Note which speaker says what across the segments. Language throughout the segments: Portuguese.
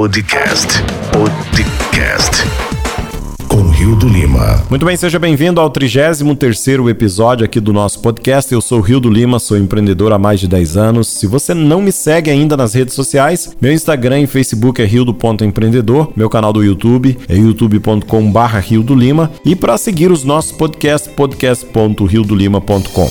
Speaker 1: Podcast. Podcast. Com Rio do Lima.
Speaker 2: Muito bem, seja bem-vindo ao 33º episódio aqui do nosso podcast. Eu sou Rio do Lima, sou empreendedor há mais de 10 anos. Se você não me segue ainda nas redes sociais, meu Instagram e Facebook é rio.empreendedor, meu canal do YouTube é youtube.com barra Rio do Lima e para seguir os nossos podcasts, podcast.riodolima.com.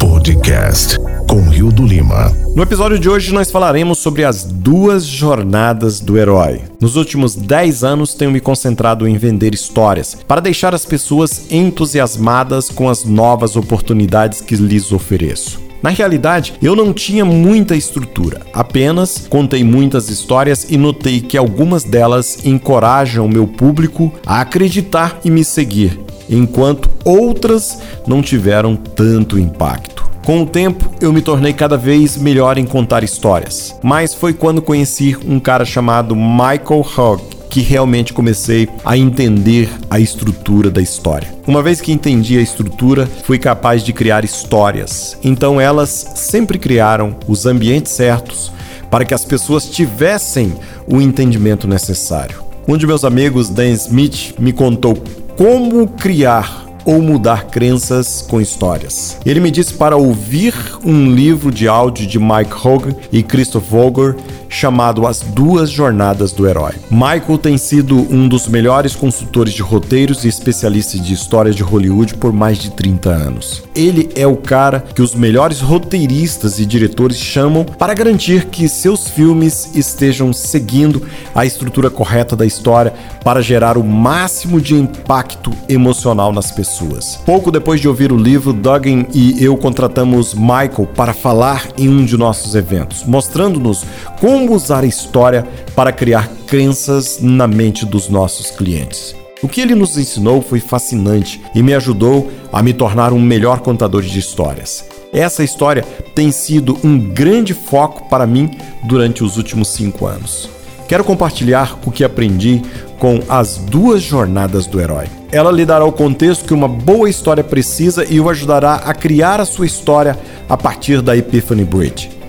Speaker 1: Podcast com Rio do Lima.
Speaker 2: No episódio de hoje nós falaremos sobre as duas jornadas do herói. Nos últimos 10 anos tenho me concentrado em vender histórias para deixar as pessoas entusiasmadas com as novas oportunidades que lhes ofereço. Na realidade, eu não tinha muita estrutura, apenas contei muitas histórias e notei que algumas delas encorajam meu público a acreditar e me seguir, enquanto outras não tiveram tanto impacto. Com o tempo, eu me tornei cada vez melhor em contar histórias, mas foi quando conheci um cara chamado Michael Hogg que realmente comecei a entender a estrutura da história. Uma vez que entendi a estrutura, fui capaz de criar histórias. Então elas sempre criaram os ambientes certos para que as pessoas tivessem o entendimento necessário. Um de meus amigos, Dan Smith, me contou como criar ou mudar crenças com histórias. Ele me disse para ouvir um livro de áudio de Mike Hogan e Christoph Vogler chamado As Duas Jornadas do Herói. Michael tem sido um dos melhores consultores de roteiros e especialista de histórias de Hollywood por mais de 30 anos. Ele é o cara que os melhores roteiristas e diretores chamam para garantir que seus filmes estejam seguindo a estrutura correta da história para gerar o máximo de impacto emocional nas pessoas. Pouco depois de ouvir o livro, Duggan e eu contratamos Michael para falar em um de nossos eventos, mostrando-nos como como usar a história para criar crenças na mente dos nossos clientes. O que ele nos ensinou foi fascinante e me ajudou a me tornar um melhor contador de histórias. Essa história tem sido um grande foco para mim durante os últimos cinco anos. Quero compartilhar o que aprendi com as duas jornadas do herói. Ela lhe dará o contexto que uma boa história precisa e o ajudará a criar a sua história a partir da Epiphany Bridge.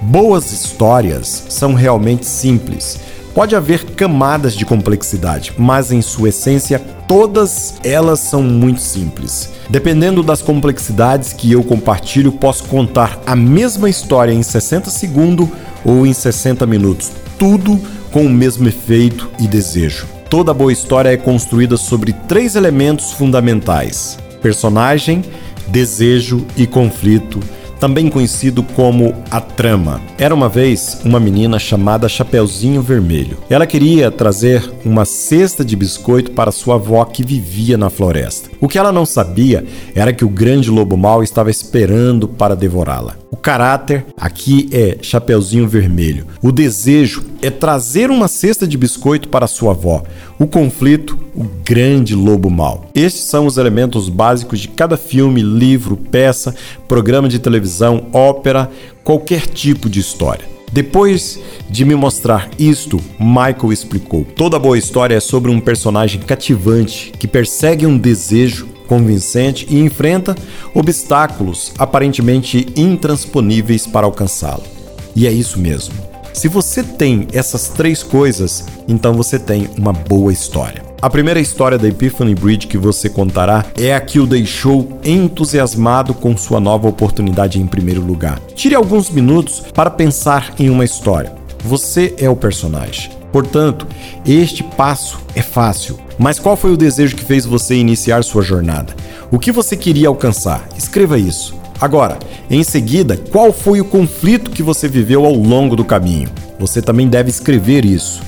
Speaker 2: Boas histórias são realmente simples. Pode haver camadas de complexidade, mas em sua essência, todas elas são muito simples. Dependendo das complexidades que eu compartilho, posso contar a mesma história em 60 segundos ou em 60 minutos, tudo com o mesmo efeito e desejo. Toda boa história é construída sobre três elementos fundamentais: personagem, desejo e conflito também conhecido como a trama. Era uma vez uma menina chamada Chapeuzinho Vermelho. Ela queria trazer uma cesta de biscoito para sua avó que vivia na floresta. O que ela não sabia era que o grande lobo mau estava esperando para devorá-la. O caráter aqui é Chapeuzinho Vermelho. O desejo é trazer uma cesta de biscoito para sua avó. O conflito, o grande lobo mau. Estes são os elementos básicos de cada filme, livro, peça, programa de televisão, ópera, qualquer tipo de história. Depois de me mostrar isto, Michael explicou: toda boa história é sobre um personagem cativante que persegue um desejo convincente e enfrenta obstáculos aparentemente intransponíveis para alcançá-lo. E é isso mesmo. Se você tem essas três coisas, então você tem uma boa história. A primeira história da Epiphany Bridge que você contará é a que o deixou entusiasmado com sua nova oportunidade em primeiro lugar. Tire alguns minutos para pensar em uma história. Você é o personagem. Portanto, este passo é fácil. Mas qual foi o desejo que fez você iniciar sua jornada? O que você queria alcançar? Escreva isso. Agora, em seguida, qual foi o conflito que você viveu ao longo do caminho? Você também deve escrever isso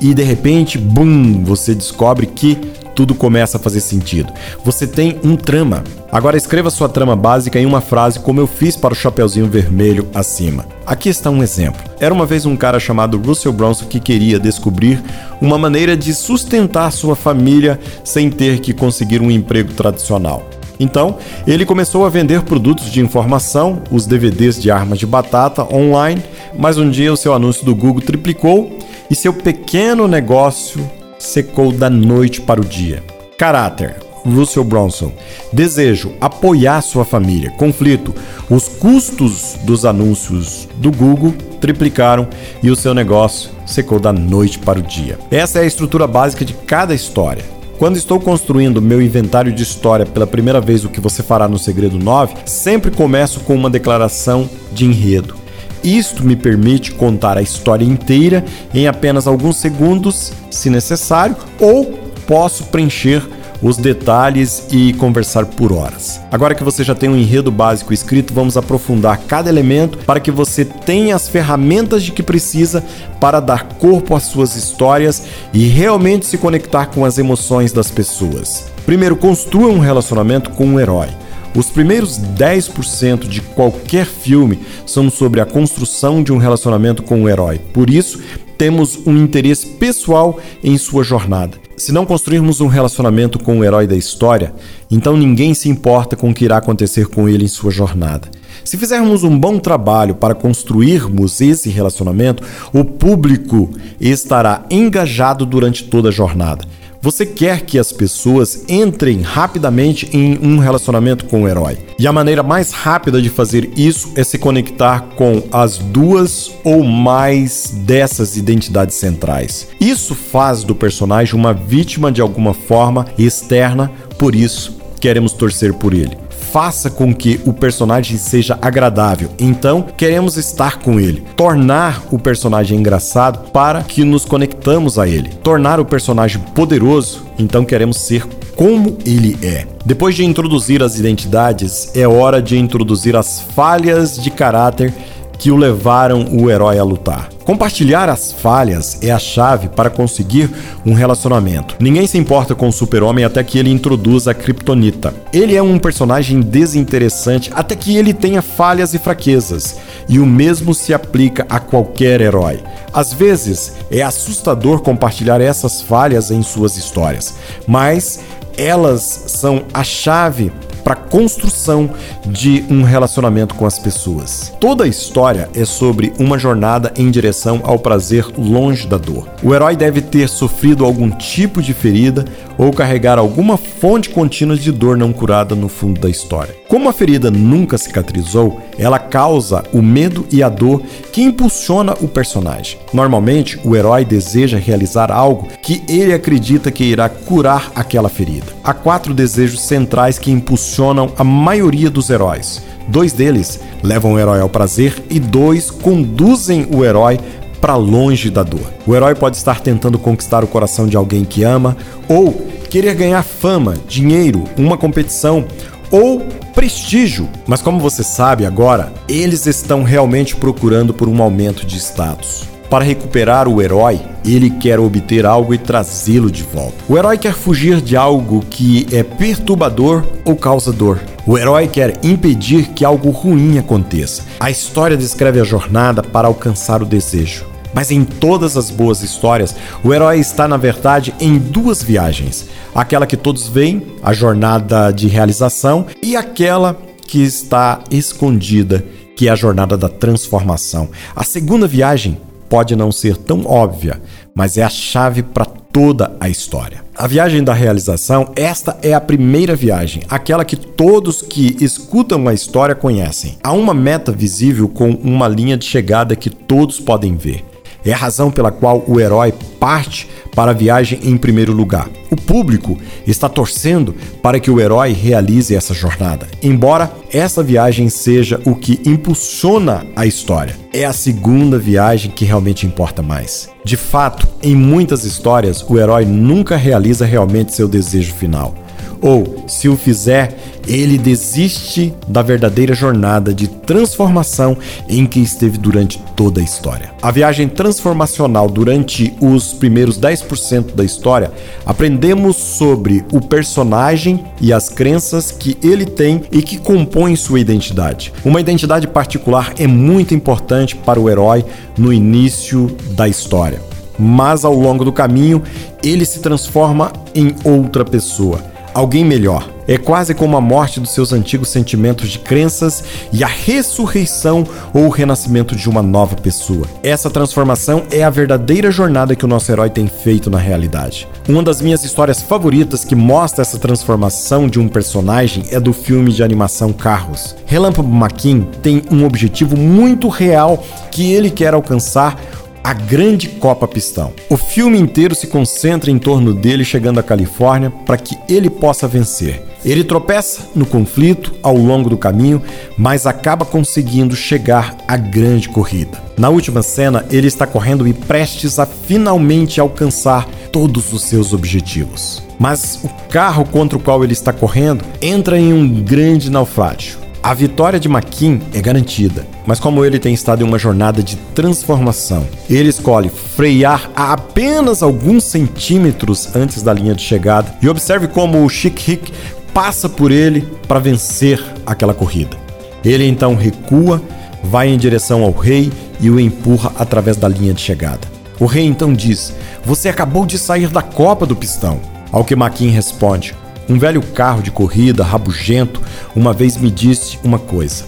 Speaker 2: e de repente, bum, você descobre que tudo começa a fazer sentido. Você tem um trama. Agora escreva sua trama básica em uma frase, como eu fiz para o Chapeuzinho Vermelho acima. Aqui está um exemplo. Era uma vez um cara chamado Russell Bronson que queria descobrir uma maneira de sustentar sua família sem ter que conseguir um emprego tradicional. Então, ele começou a vender produtos de informação, os DVDs de armas de batata, online, mas um dia o seu anúncio do Google triplicou e seu pequeno negócio secou da noite para o dia. Caráter: Russell Bronson. Desejo: apoiar sua família. Conflito: os custos dos anúncios do Google triplicaram e o seu negócio secou da noite para o dia. Essa é a estrutura básica de cada história. Quando estou construindo meu inventário de história pela primeira vez, o que você fará no Segredo 9, sempre começo com uma declaração de enredo. Isto me permite contar a história inteira em apenas alguns segundos, se necessário, ou posso preencher os detalhes e conversar por horas. Agora que você já tem um enredo básico escrito, vamos aprofundar cada elemento para que você tenha as ferramentas de que precisa para dar corpo às suas histórias e realmente se conectar com as emoções das pessoas. Primeiro, construa um relacionamento com um herói. Os primeiros 10% de qualquer filme são sobre a construção de um relacionamento com um herói. Por isso, temos um interesse pessoal em sua jornada. Se não construirmos um relacionamento com o herói da história, então ninguém se importa com o que irá acontecer com ele em sua jornada. Se fizermos um bom trabalho para construirmos esse relacionamento, o público estará engajado durante toda a jornada. Você quer que as pessoas entrem rapidamente em um relacionamento com o herói. E a maneira mais rápida de fazer isso é se conectar com as duas ou mais dessas identidades centrais. Isso faz do personagem uma vítima de alguma forma externa, por isso queremos torcer por ele faça com que o personagem seja agradável. Então, queremos estar com ele, tornar o personagem engraçado para que nos conectamos a ele, tornar o personagem poderoso. Então, queremos ser como ele é. Depois de introduzir as identidades, é hora de introduzir as falhas de caráter que o levaram o herói a lutar. Compartilhar as falhas é a chave para conseguir um relacionamento. Ninguém se importa com o super-homem até que ele introduza a Kryptonita. Ele é um personagem desinteressante até que ele tenha falhas e fraquezas, e o mesmo se aplica a qualquer herói. Às vezes, é assustador compartilhar essas falhas em suas histórias, mas elas são a chave para a construção de um relacionamento com as pessoas. Toda a história é sobre uma jornada em direção ao prazer longe da dor. O herói deve ter sofrido algum tipo de ferida ou carregar alguma fonte contínua de dor não curada no fundo da história. Como a ferida nunca cicatrizou, ela causa o medo e a dor que impulsiona o personagem. Normalmente, o herói deseja realizar algo que ele acredita que irá curar aquela ferida. Há quatro desejos centrais que impulsionam a maioria dos heróis. Dois deles levam o herói ao prazer e dois conduzem o herói para longe da dor. O herói pode estar tentando conquistar o coração de alguém que ama ou querer ganhar fama, dinheiro, uma competição ou prestígio. Mas como você sabe agora, eles estão realmente procurando por um aumento de status. Para recuperar o herói, ele quer obter algo e trazê-lo de volta. O herói quer fugir de algo que é perturbador ou causador. O herói quer impedir que algo ruim aconteça. A história descreve a jornada para alcançar o desejo. Mas em todas as boas histórias, o herói está, na verdade, em duas viagens: aquela que todos veem, a jornada de realização, e aquela que está escondida, que é a jornada da transformação. A segunda viagem pode não ser tão óbvia, mas é a chave para toda a história. A viagem da realização, esta é a primeira viagem, aquela que todos que escutam a história conhecem. Há uma meta visível com uma linha de chegada que todos podem ver. É a razão pela qual o herói parte para a viagem em primeiro lugar. O público está torcendo para que o herói realize essa jornada, embora essa viagem seja o que impulsiona a história. É a segunda viagem que realmente importa mais. De fato, em muitas histórias, o herói nunca realiza realmente seu desejo final ou, se o fizer, ele desiste da verdadeira jornada de transformação em que esteve durante toda a história. A viagem transformacional durante os primeiros 10% da história, aprendemos sobre o personagem e as crenças que ele tem e que compõem sua identidade. Uma identidade particular é muito importante para o herói no início da história, mas ao longo do caminho ele se transforma em outra pessoa alguém melhor. É quase como a morte dos seus antigos sentimentos de crenças e a ressurreição ou o renascimento de uma nova pessoa. Essa transformação é a verdadeira jornada que o nosso herói tem feito na realidade. Uma das minhas histórias favoritas que mostra essa transformação de um personagem é do filme de animação Carros. Relâmpago McQueen tem um objetivo muito real que ele quer alcançar a grande Copa Pistão. O filme inteiro se concentra em torno dele chegando à Califórnia para que ele possa vencer. Ele tropeça no conflito ao longo do caminho, mas acaba conseguindo chegar à grande corrida. Na última cena, ele está correndo e prestes a finalmente alcançar todos os seus objetivos. Mas o carro contra o qual ele está correndo entra em um grande naufrágio. A vitória de Maquin é garantida, mas como ele tem estado em uma jornada de transformação, ele escolhe frear a apenas alguns centímetros antes da linha de chegada e observe como o Chic Hick passa por ele para vencer aquela corrida. Ele então recua, vai em direção ao rei e o empurra através da linha de chegada. O rei então diz: Você acabou de sair da Copa do Pistão. Ao que Maquin responde: um velho carro de corrida rabugento uma vez me disse uma coisa: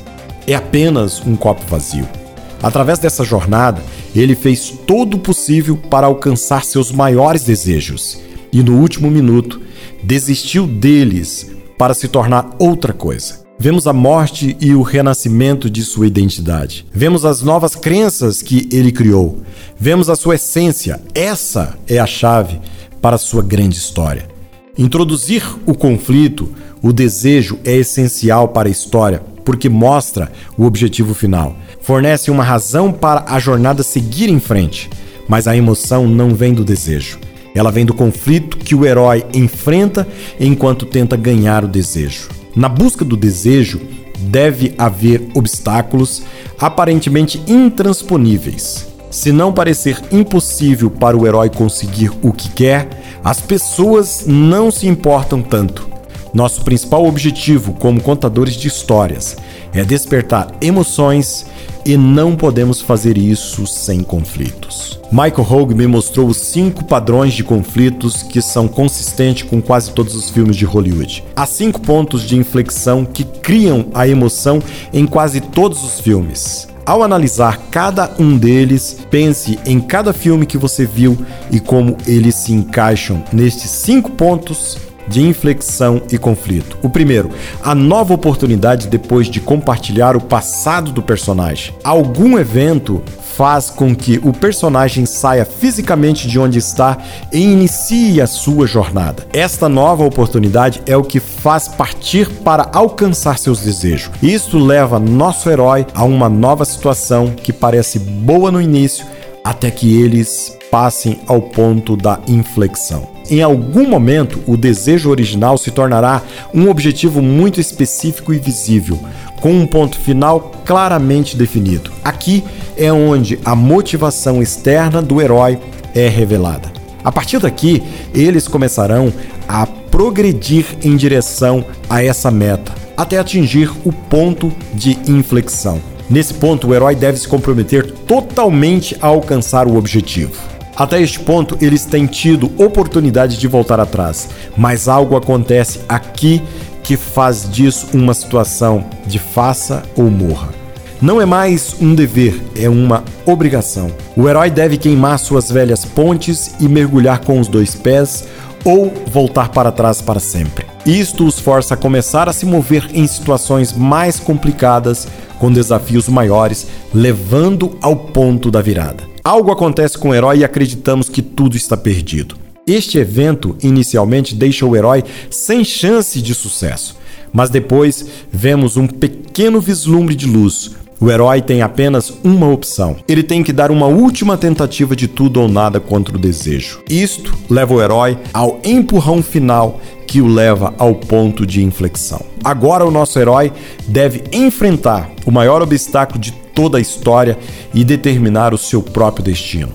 Speaker 2: é apenas um copo vazio. Através dessa jornada, ele fez todo o possível para alcançar seus maiores desejos e, no último minuto, desistiu deles para se tornar outra coisa. Vemos a morte e o renascimento de sua identidade. Vemos as novas crenças que ele criou. Vemos a sua essência. Essa é a chave para a sua grande história. Introduzir o conflito, o desejo é essencial para a história porque mostra o objetivo final. Fornece uma razão para a jornada seguir em frente, mas a emoção não vem do desejo. Ela vem do conflito que o herói enfrenta enquanto tenta ganhar o desejo. Na busca do desejo, deve haver obstáculos aparentemente intransponíveis. Se não parecer impossível para o herói conseguir o que quer, as pessoas não se importam tanto. Nosso principal objetivo como contadores de histórias é despertar emoções e não podemos fazer isso sem conflitos. Michael Hogue me mostrou os cinco padrões de conflitos que são consistentes com quase todos os filmes de Hollywood. Há cinco pontos de inflexão que criam a emoção em quase todos os filmes. Ao analisar cada um deles, pense em cada filme que você viu e como eles se encaixam. Nestes cinco pontos de inflexão e conflito. O primeiro, a nova oportunidade depois de compartilhar o passado do personagem. Algum evento faz com que o personagem saia fisicamente de onde está e inicie a sua jornada. Esta nova oportunidade é o que faz partir para alcançar seus desejos. Isto leva nosso herói a uma nova situação que parece boa no início, até que eles passem ao ponto da inflexão. Em algum momento, o desejo original se tornará um objetivo muito específico e visível, com um ponto final claramente definido. Aqui é onde a motivação externa do herói é revelada. A partir daqui, eles começarão a progredir em direção a essa meta, até atingir o ponto de inflexão. Nesse ponto, o herói deve se comprometer totalmente a alcançar o objetivo. Até este ponto, eles têm tido oportunidade de voltar atrás, mas algo acontece aqui que faz disso uma situação de faça ou morra. Não é mais um dever, é uma obrigação. O herói deve queimar suas velhas pontes e mergulhar com os dois pés ou voltar para trás para sempre. Isto os força a começar a se mover em situações mais complicadas, com desafios maiores, levando ao ponto da virada. Algo acontece com o herói e acreditamos que tudo está perdido. Este evento inicialmente deixa o herói sem chance de sucesso, mas depois vemos um pequeno vislumbre de luz. O herói tem apenas uma opção. Ele tem que dar uma última tentativa de tudo ou nada contra o desejo. Isto leva o herói ao empurrão final que o leva ao ponto de inflexão. Agora o nosso herói deve enfrentar o maior obstáculo de toda a história e determinar o seu próprio destino.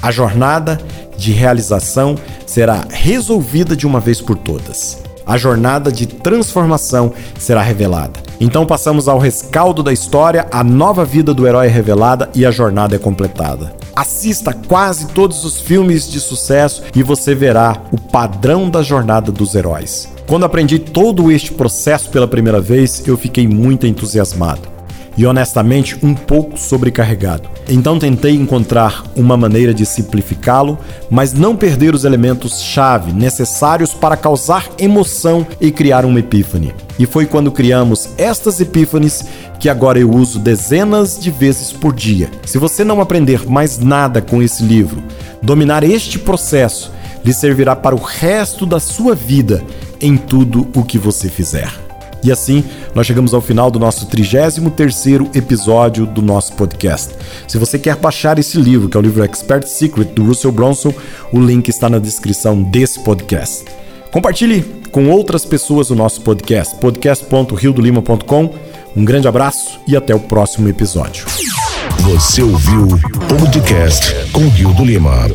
Speaker 2: A jornada de realização será resolvida de uma vez por todas. A jornada de transformação será revelada. Então passamos ao rescaldo da história, a nova vida do herói é revelada e a jornada é completada. Assista quase todos os filmes de sucesso e você verá o padrão da jornada dos heróis. Quando aprendi todo este processo pela primeira vez, eu fiquei muito entusiasmado e honestamente um pouco sobrecarregado. Então tentei encontrar uma maneira de simplificá-lo, mas não perder os elementos-chave necessários para causar emoção e criar uma epífane. E foi quando criamos estas epífanes que agora eu uso dezenas de vezes por dia. Se você não aprender mais nada com esse livro, dominar este processo lhe servirá para o resto da sua vida em tudo o que você fizer. E assim, nós chegamos ao final do nosso 33º episódio do nosso podcast. Se você quer baixar esse livro, que é o livro Expert Secret do Russell Bronson, o link está na descrição desse podcast. Compartilhe com outras pessoas o nosso podcast, podcast.riodolima.com. Um grande abraço e até o próximo episódio.
Speaker 1: Você ouviu o podcast com Rio do Lima.